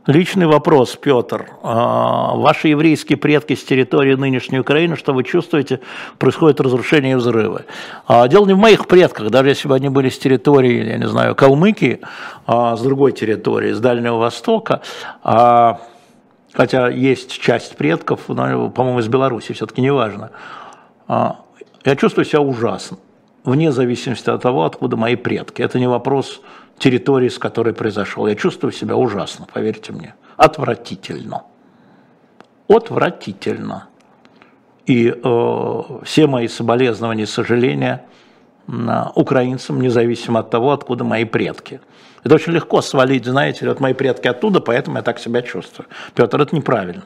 Личный вопрос, Петр. А, ваши еврейские предки с территории нынешней Украины, что вы чувствуете, происходит разрушение и взрывы. А, дело не в моих предках, даже если бы они были с территории, я не знаю, Калмыкии, а, с другой территории, с Дальнего Востока, хотя есть часть предков, по-моему, из Беларуси, все-таки неважно. Я чувствую себя ужасно, вне зависимости от того, откуда мои предки. Это не вопрос территории, с которой произошел. Я чувствую себя ужасно, поверьте мне. Отвратительно. Отвратительно. И э, все мои соболезнования и сожаления э, украинцам, независимо от того, откуда мои предки. Это очень легко свалить, знаете, вот мои предки оттуда, поэтому я так себя чувствую. Петр, это неправильно.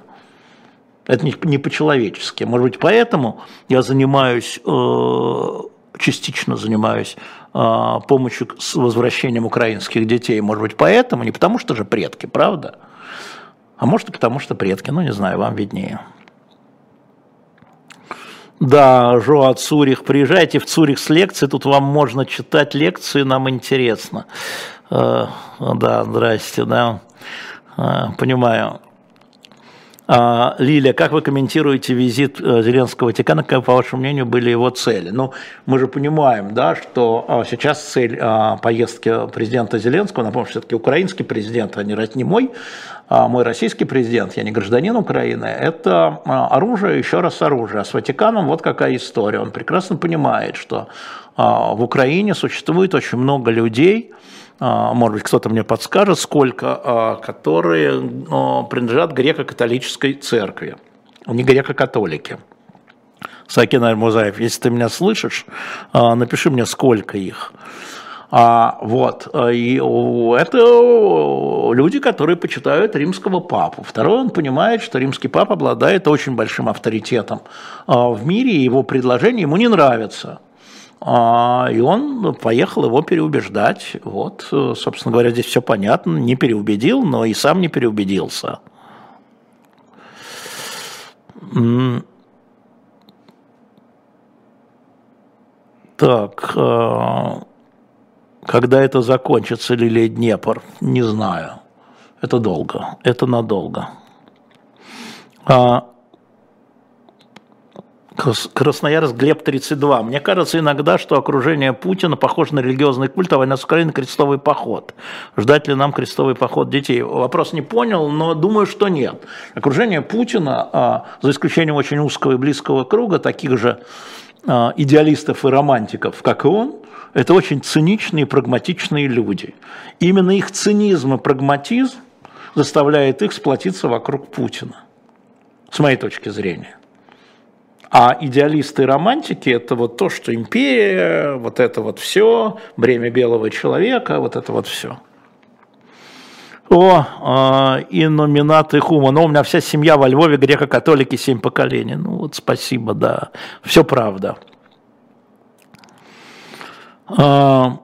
Это не, не по-человечески. Может быть, поэтому я занимаюсь, э, частично занимаюсь а, помощью с возвращением украинских детей. Может быть, поэтому, не потому что же предки, правда? А может, и потому что предки, ну, не знаю, вам виднее. Да, Жоа Цурих, приезжайте в Цурих с лекцией, тут вам можно читать лекции, нам интересно. А, да, здрасте, да, а, понимаю. А, Лилия, как вы комментируете визит э, Зеленского в Ватикан, как, по вашему мнению, были его цели? Ну, мы же понимаем, да, что а, сейчас цель а, поездки президента Зеленского, напомню, все-таки украинский президент, а не мой, мой российский президент, я не гражданин Украины, это оружие, еще раз оружие. А с Ватиканом вот какая история. Он прекрасно понимает, что в Украине существует очень много людей, а, может быть, кто-то мне подскажет, сколько, а, которые принадлежат греко-католической церкви, не греко-католики. Сакин Аль-Музаев, если ты меня слышишь, а, напиши мне, сколько их. А, вот, и это люди, которые почитают римского папу. Второй, он понимает, что римский папа обладает очень большим авторитетом в мире, и его предложения ему не нравятся. А, и он поехал его переубеждать. Вот, собственно говоря, здесь все понятно. Не переубедил, но и сам не переубедился. Так, а, когда это закончится, Лилия Днепр, не знаю. Это долго, это надолго. А, Красноярск, Глеб 32. Мне кажется иногда, что окружение Путина похоже на религиозный культ, а война с Украиной – крестовый поход. Ждать ли нам крестовый поход детей? Вопрос не понял, но думаю, что нет. Окружение Путина, а, за исключением очень узкого и близкого круга, таких же а, идеалистов и романтиков, как и он, это очень циничные и прагматичные люди. Именно их цинизм и прагматизм заставляет их сплотиться вокруг Путина, с моей точки зрения. А идеалисты и романтики – это вот то, что империя, вот это вот все, бремя белого человека, вот это вот все. О, э, и номинаты Хума. Ну, у меня вся семья во Львове, греко-католики, семь поколений. Ну, вот спасибо, да. Все правда. А,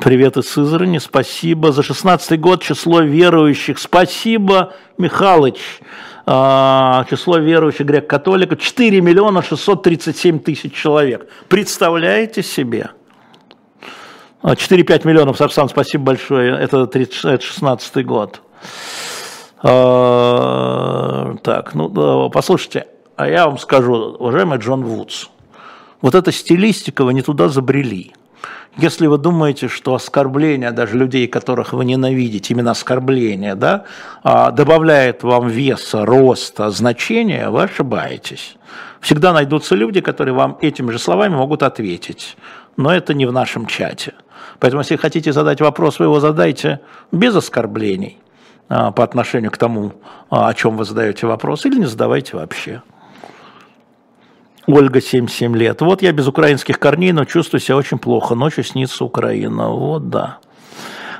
привет из Сызрани, спасибо. За 16 год число верующих. Спасибо, Михалыч. А, число верующих грек-католиков 4 миллиона 637 тысяч человек. Представляете себе? 4-5 а, миллионов, Сарсан, спасибо большое, это, 30, это 16 год. Так, ну, послушайте, а я вам скажу, уважаемый Джон Вудс, вот эта стилистика, вы не туда забрели. Если вы думаете, что оскорбление даже людей, которых вы ненавидите, именно оскорбление, да, а, добавляет вам веса, роста, значения, вы ошибаетесь. Всегда найдутся люди, которые вам этими же словами могут ответить. Но это не в нашем чате. Поэтому, если хотите задать вопрос, вы его задайте без оскорблений а, по отношению к тому, а, о чем вы задаете вопрос, или не задавайте вообще. Ольга, 77 лет. Вот я без украинских корней, но чувствую себя очень плохо. Ночью снится Украина. Вот да.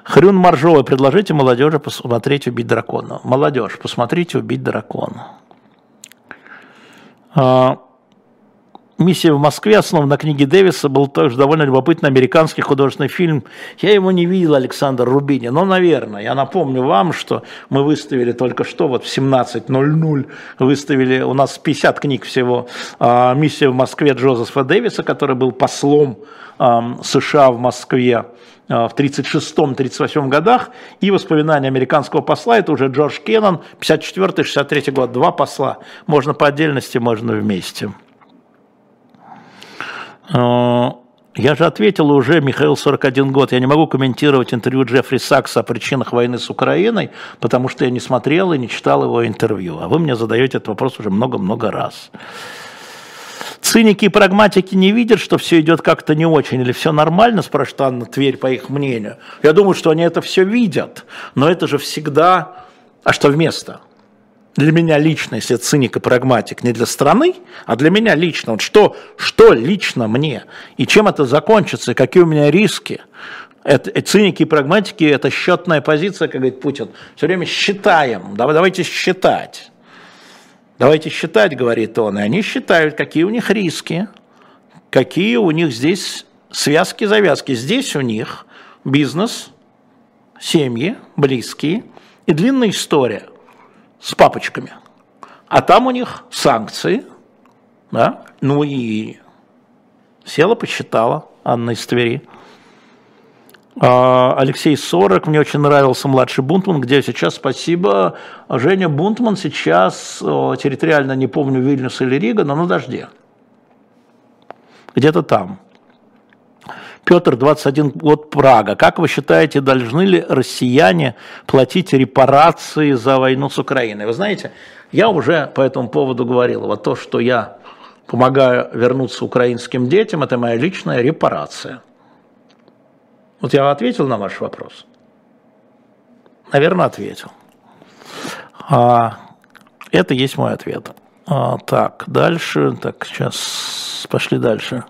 Хрюн Маржова, предложите молодежи посмотреть «Убить дракона». Молодежь, посмотрите «Убить дракона». Миссия в Москве, основана на книге Дэвиса, был также довольно любопытный американский художественный фильм. Я его не видел, Александр Рубинин, но, наверное, я напомню вам, что мы выставили только что, вот в 17.00 выставили, у нас 50 книг всего, а, «Миссия в Москве» Джозефа Дэвиса, который был послом США в Москве а, в 1936-1938 годах, и воспоминания американского посла, это уже Джордж Кеннон, 54-63 год, два посла, можно по отдельности, можно вместе. А, я же ответил уже, Михаил, 41 год. Я не могу комментировать интервью Джеффри Сакса о причинах войны с Украиной, потому что я не смотрел и не читал его интервью. А вы мне задаете этот вопрос уже много-много раз. Циники и прагматики не видят, что все идет как-то не очень или все нормально, спрашивает Анна Тверь, по их мнению. Я думаю, что они это все видят, но это же всегда... А что вместо? Для меня лично, если циник и прагматик, не для страны, а для меня лично. Вот что, что лично мне? И чем это закончится? И какие у меня риски? Это, э, циники и прагматики – это счетная позиция, как говорит Путин. Все время считаем. Давай, давайте считать. Давайте считать, говорит он. И они считают, какие у них риски, какие у них здесь связки-завязки. Здесь у них бизнес, семьи, близкие и длинная история – с папочками. А там у них санкции, да, ну и села, посчитала Анна из Твери. А, Алексей 40, мне очень нравился младший Бунтман, где сейчас, спасибо, Женя Бунтман сейчас территориально, не помню, Вильнюс или Рига, но на дожде. Где-то там. Петр, 21 год, Прага. Как вы считаете, должны ли россияне платить репарации за войну с Украиной? Вы знаете, я уже по этому поводу говорил. Вот то, что я помогаю вернуться украинским детям, это моя личная репарация. Вот я ответил на ваш вопрос? Наверное, ответил. А, это есть мой ответ. А, так, дальше. Так, сейчас пошли дальше.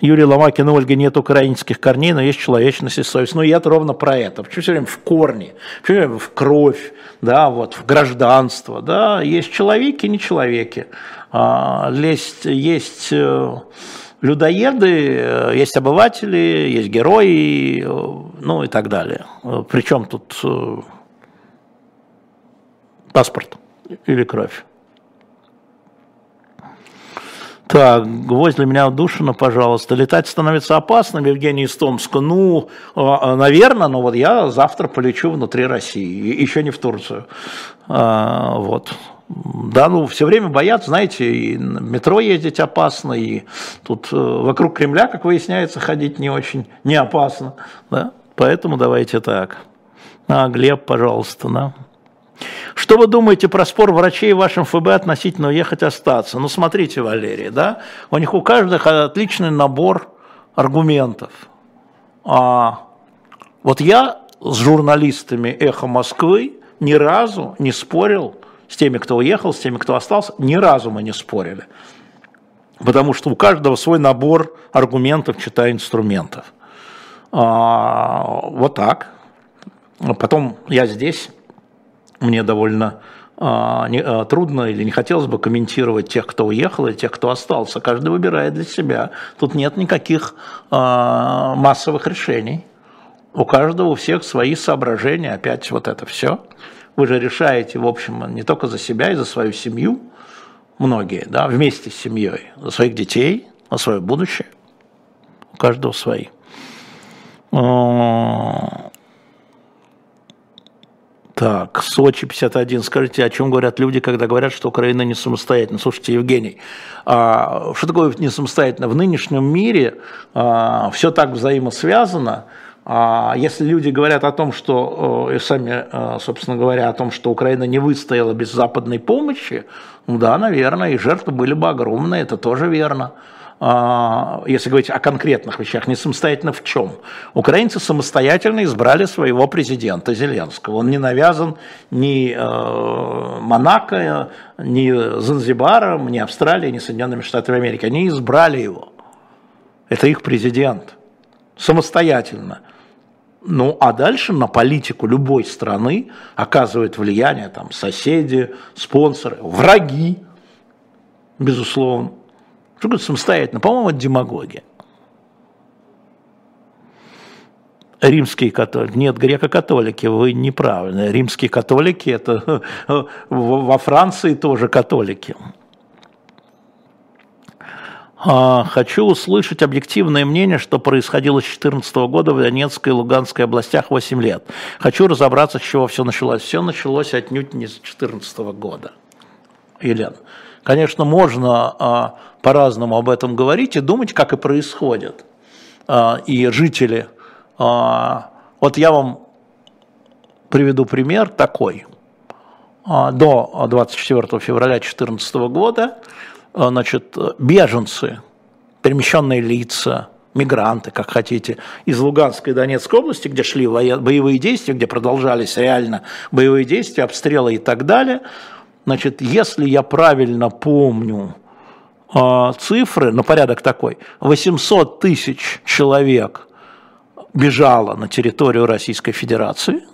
Юрий Ломакин у Ольги нет украинских корней, но есть человечность и совесть. Ну, я-то ровно про это. Почему все время в корне? Почему все время в кровь, да, вот, в гражданство, да? Есть человеки, не человеки. А, есть, есть э, людоеды, э, есть обыватели, есть герои, э, ну и так далее. Причем тут паспорт или кровь? Так, гвоздь для меня удушена, пожалуйста. Летать становится опасным, Евгений из Томска. Ну, а, а, наверное, но вот я завтра полечу внутри России, еще не в Турцию. А, вот. Да, ну, все время боятся, знаете, и метро ездить опасно, и тут э, вокруг Кремля, как выясняется, ходить не очень, не опасно, да, поэтому давайте так. А, Глеб, пожалуйста, да. Что вы думаете про спор врачей в вашем ФБ относительно уехать остаться? Ну, смотрите, Валерий, да, у них у каждых отличный набор аргументов. А вот я с журналистами «Эхо Москвы» ни разу не спорил с теми, кто уехал, с теми, кто остался, ни разу мы не спорили. Потому что у каждого свой набор аргументов, читая инструментов. А, вот так. Потом я здесь мне довольно а, не, а, трудно или не хотелось бы комментировать тех, кто уехал, и тех, кто остался. Каждый выбирает для себя. Тут нет никаких а, массовых решений. У каждого, у всех свои соображения. Опять вот это все. Вы же решаете, в общем, не только за себя и за свою семью, многие, да, вместе с семьей, за своих детей, за свое будущее. У каждого свои. Так, Сочи 51. Скажите, о чем говорят люди, когда говорят, что Украина не самостоятельна? Слушайте, Евгений, а, что такое не самостоятельно? В нынешнем мире а, все так взаимосвязано. А если люди говорят о том, что, и сами, собственно говоря, о том, что Украина не выстояла без западной помощи, ну да, наверное, и жертвы были бы огромные, это тоже верно. А, если говорить о конкретных вещах, не самостоятельно в чем. Украинцы самостоятельно избрали своего президента Зеленского. Он не навязан ни э, Монако, ни Занзибаром, ни Австралией, ни Соединенными Штатами Америки. Они избрали его. Это их президент. Самостоятельно. Ну, а дальше на политику любой страны оказывает влияние там, соседи, спонсоры, враги, безусловно Что говорит самостоятельно? По-моему, это демагогия. римские католики. Нет, греко-католики, вы неправильны. Римские католики – это во Франции тоже католики. А, хочу услышать объективное мнение, что происходило с 2014 года в Донецкой и Луганской областях 8 лет. Хочу разобраться, с чего все началось. Все началось отнюдь не с 2014 года. Елена. Конечно, можно а, по-разному об этом говорить и думать, как и происходит. А, и жители – а, вот я вам приведу пример такой. До 24 февраля 2014 года значит, беженцы, перемещенные лица, мигранты, как хотите, из Луганской и Донецкой области, где шли боевые действия, где продолжались реально боевые действия, обстрелы и так далее. Значит, если я правильно помню цифры, но порядок такой, 800 тысяч человек бежало на территорию Российской Федерации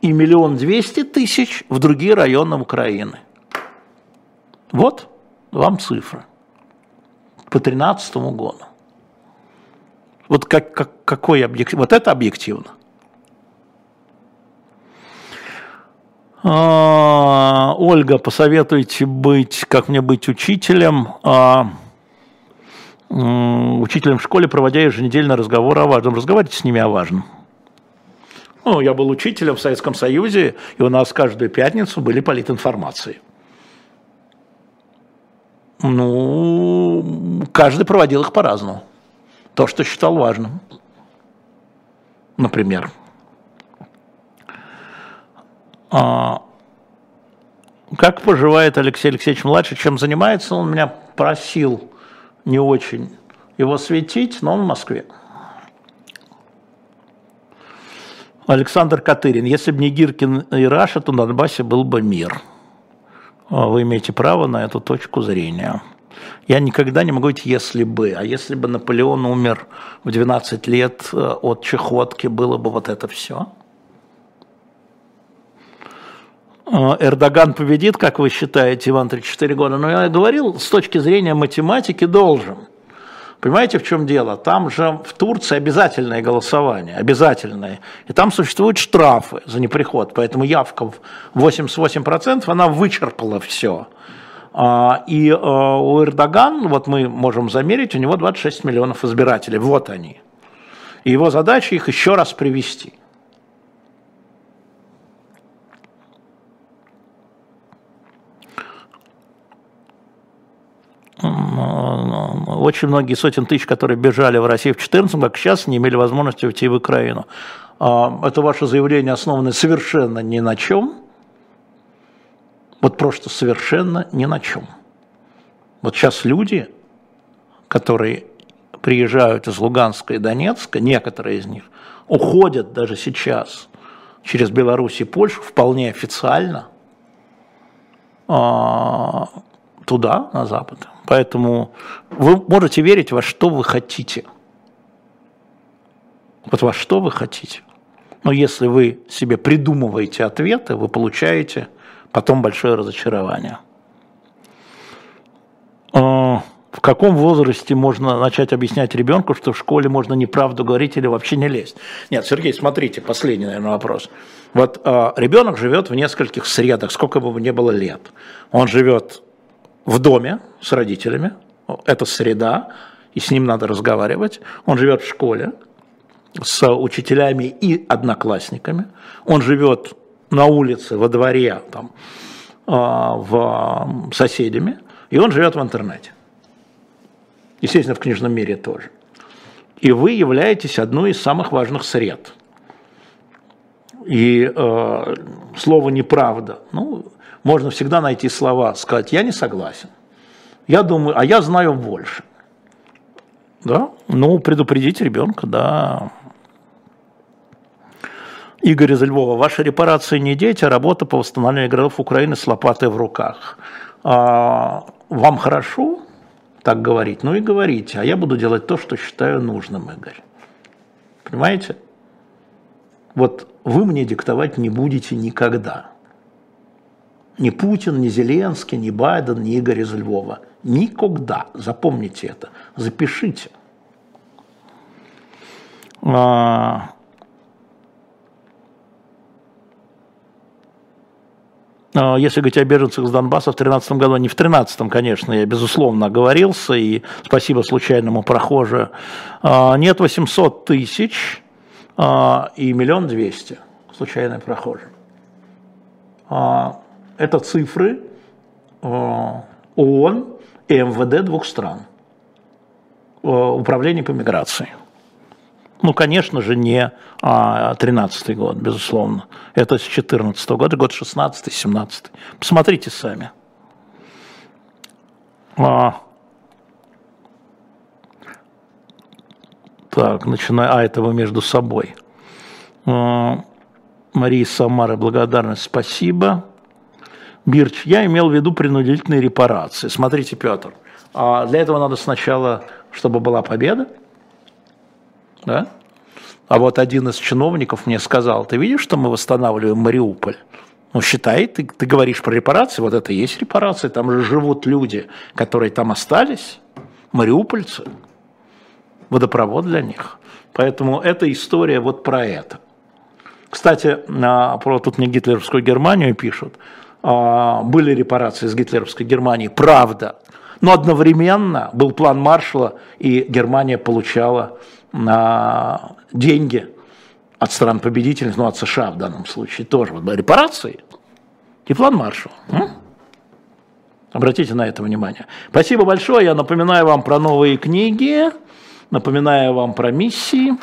и миллион двести тысяч в другие районы Украины. Вот вам цифры по 2013 году. Вот как, как, какой объектив? Вот это объективно. А, Ольга, посоветуйте быть, как мне быть учителем. А, учителем в школе, проводя еженедельно разговор о важном. Разговаривайте с ними о важном. Ну, я был учителем в Советском Союзе, и у нас каждую пятницу были политинформации. Ну, каждый проводил их по-разному. То, что считал важным. Например. А, как поживает Алексей Алексеевич младший, чем занимается? Он меня просил не очень его светить, но он в Москве. Александр Катырин. Если бы не Гиркин и Раша, то на Донбассе был бы мир. А вы имеете право на эту точку зрения. Я никогда не могу говорить «если бы», а если бы Наполеон умер в 12 лет э, от чехотки, было бы вот это все – Э, Эрдоган победит, как вы считаете, Иван 34 года, но я говорил, с точки зрения математики должен. Понимаете, в чем дело? Там же в Турции обязательное голосование, обязательное. И там существуют штрафы за неприход, поэтому явка в 88% она вычерпала все. А, и э, у Эрдоган, вот мы можем замерить, у него 26 миллионов избирателей, вот они. И его задача их еще раз привести – очень многие сотен тысяч, которые бежали в Россию в 2014, как сейчас, не имели возможности уйти в Украину. А, это ваше заявление основано совершенно ни на чем. Вот просто совершенно ни на чем. Вот сейчас люди, которые приезжают из Луганска и Донецка, некоторые из них, уходят даже сейчас через Беларусь и Польшу вполне официально а, туда, на Запад. Поэтому вы можете верить во что вы хотите. Вот во что вы хотите. Но если вы себе придумываете ответы, вы получаете потом большое разочарование. А, в каком возрасте можно начать объяснять ребенку, что в школе можно неправду говорить или вообще не лезть? Нет, Сергей, смотрите, последний, наверное, вопрос. Вот э, ребенок живет в нескольких средах, сколько бы ему не было лет. Он живет в доме с родителями, это среда, и с ним надо разговаривать. Он живет в школе с учителями и одноклассниками. Он живет на улице, во дворе, там, а, в соседями, и он живет в интернете. Естественно, в книжном мире тоже. И вы являетесь одной из самых важных сред. И э, слово неправда, ну, можно всегда найти слова, сказать, я не согласен. Я думаю, а я знаю больше. Да? Ну, предупредить ребенка, да. Игорь из Львова. Ваши репарации не дети, а работа по восстановлению городов Украины с лопатой в руках. А, вам хорошо так говорить? Ну и говорите. А я буду делать то, что считаю нужным, Игорь. Понимаете? Вот вы мне диктовать не будете никогда Ни Путин, ни Зеленский, ни Байден, ни Игорь из Львова. Никогда. Запомните это. Запишите. А, а, если говорить о беженцах с Донбасса в 2013 году, не в 2013, конечно, я безусловно оговорился, и спасибо случайному прохожему, а, нет 800 тысяч и миллион двести случайный прохожий. Это цифры ООН и МВД двух стран, управление по миграции. Ну, конечно же, не а, 13 год, безусловно. Это с 14 года, год 16-17. Посмотрите сами. А, так, начиная, а, это вы между собой. А, Мария Самара, благодарность, спасибо. Бирч, я имел в виду принудительные репарации. Смотрите, Петр, а для этого надо сначала, чтобы была победа, да? А вот один из чиновников мне сказал, ты видишь, что мы восстанавливаем Мариуполь? Ну, считай, ты, ты говоришь про репарации, вот это и есть репарации, там же живут люди, которые там остались, мариупольцы, водопровод для них. Поэтому эта история вот про это. Кстати, про тут мне гитлеровскую Германию пишут. А, были репарации с гитлеровской Германией, правда. Но одновременно был план Маршала, и Германия получала на деньги от стран-победительниц, ну от США в данном случае тоже, вот, репарации и план Маршалла. Обратите на это внимание. Спасибо большое. Я напоминаю вам про новые книги, напоминаю вам про миссии.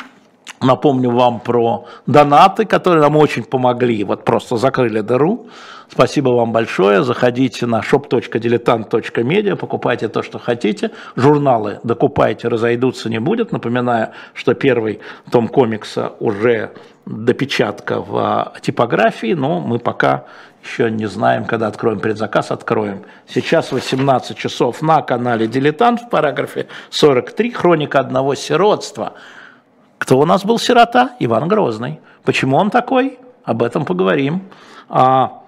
Напомню вам про донаты, которые нам очень помогли, вот просто закрыли дыру. Спасибо вам большое. Заходите на shop.diletant.media, покупайте то, что хотите. Журналы докупайте, разойдутся не будет. Напоминаю, что первый том комикса уже допечатка в а, типографии, но мы пока еще не знаем, когда откроем предзаказ, откроем. Сейчас 18 часов на канале «Дилетант» в параграфе 43 «Хроника одного сиротства». Кто у нас был сирота? Иван Грозный. Почему он такой? Об этом поговорим. А,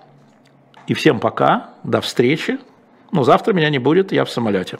и всем пока, до встречи. Ну, завтра меня не будет, я в самолете.